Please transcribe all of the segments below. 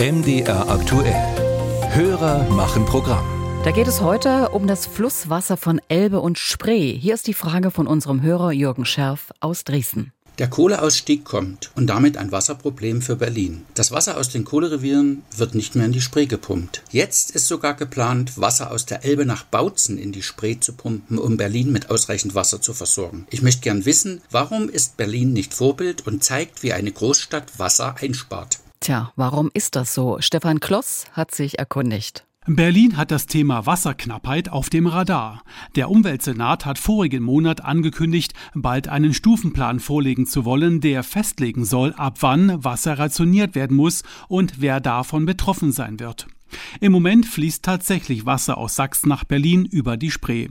MDR aktuell. Hörer machen Programm. Da geht es heute um das Flusswasser von Elbe und Spree. Hier ist die Frage von unserem Hörer Jürgen Scherf aus Dresden. Der Kohleausstieg kommt und damit ein Wasserproblem für Berlin. Das Wasser aus den Kohlerevieren wird nicht mehr in die Spree gepumpt. Jetzt ist sogar geplant, Wasser aus der Elbe nach Bautzen in die Spree zu pumpen, um Berlin mit ausreichend Wasser zu versorgen. Ich möchte gern wissen, warum ist Berlin nicht Vorbild und zeigt, wie eine Großstadt Wasser einspart? Tja, warum ist das so? Stefan Kloss hat sich erkundigt. Berlin hat das Thema Wasserknappheit auf dem Radar. Der Umweltsenat hat vorigen Monat angekündigt, bald einen Stufenplan vorlegen zu wollen, der festlegen soll, ab wann Wasser rationiert werden muss und wer davon betroffen sein wird. Im Moment fließt tatsächlich Wasser aus Sachsen nach Berlin über die Spree.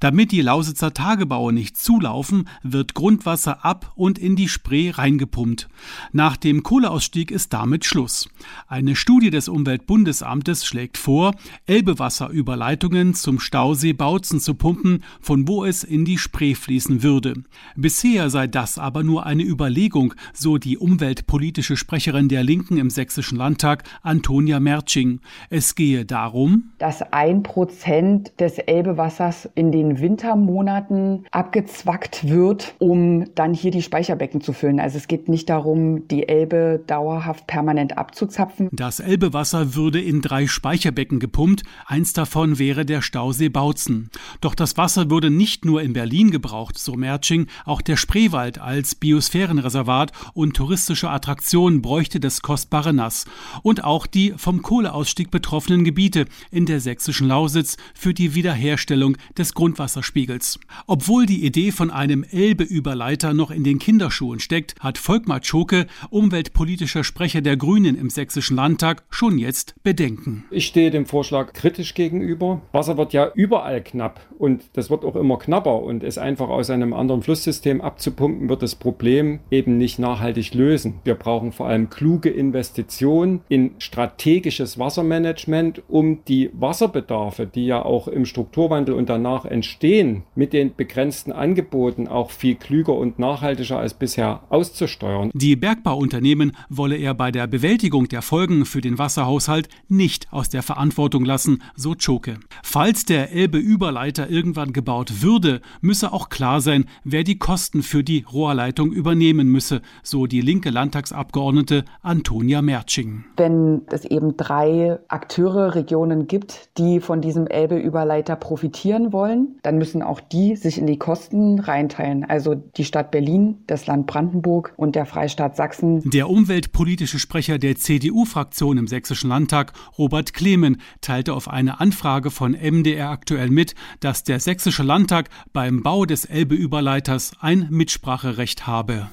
Damit die Lausitzer Tagebaue nicht zulaufen, wird Grundwasser ab und in die Spree reingepumpt. Nach dem Kohleausstieg ist damit Schluss. Eine Studie des Umweltbundesamtes schlägt vor, Elbewasserüberleitungen zum Stausee Bautzen zu pumpen, von wo es in die Spree fließen würde. Bisher sei das aber nur eine Überlegung, so die umweltpolitische Sprecherin der Linken im Sächsischen Landtag, Antonia Merching. Es gehe darum, dass ein Prozent des Elbewassers in den Wintermonaten abgezwackt wird, um dann hier die Speicherbecken zu füllen. Also es geht nicht darum, die Elbe dauerhaft permanent abzuzapfen. Das Elbewasser würde in drei Speicherbecken gepumpt. Eins davon wäre der Stausee Bautzen. Doch das Wasser würde nicht nur in Berlin gebraucht, so Merching, auch der Spreewald als Biosphärenreservat und touristische Attraktion bräuchte das kostbare Nass. Und auch die vom Kohleausstieg Ausstieg betroffenen Gebiete in der sächsischen Lausitz für die Wiederherstellung des Grundwasserspiegels. Obwohl die Idee von einem Elbe-Überleiter noch in den Kinderschuhen steckt, hat Volkmar Tschoke, umweltpolitischer Sprecher der Grünen im sächsischen Landtag, schon jetzt Bedenken. Ich stehe dem Vorschlag kritisch gegenüber. Wasser wird ja überall knapp und das wird auch immer knapper und es einfach aus einem anderen Flusssystem abzupumpen, wird das Problem eben nicht nachhaltig lösen. Wir brauchen vor allem kluge Investitionen in strategisches Wassermanagement Wassermanagement, um die Wasserbedarfe, die ja auch im Strukturwandel und danach entstehen, mit den begrenzten Angeboten auch viel klüger und nachhaltiger als bisher auszusteuern. Die Bergbauunternehmen wolle er bei der Bewältigung der Folgen für den Wasserhaushalt nicht aus der Verantwortung lassen, so Choke. Falls der Elbe-Überleiter irgendwann gebaut würde, müsse auch klar sein, wer die Kosten für die Rohrleitung übernehmen müsse, so die linke Landtagsabgeordnete Antonia Merching. Wenn es eben drei Akteure, Regionen gibt, die von diesem Elbe-Überleiter profitieren wollen, dann müssen auch die sich in die Kosten reinteilen. Also die Stadt Berlin, das Land Brandenburg und der Freistaat Sachsen. Der umweltpolitische Sprecher der CDU-Fraktion im Sächsischen Landtag, Robert Klemen, teilte auf eine Anfrage von MDR aktuell mit, dass der Sächsische Landtag beim Bau des Elbe-Überleiters ein Mitspracherecht habe.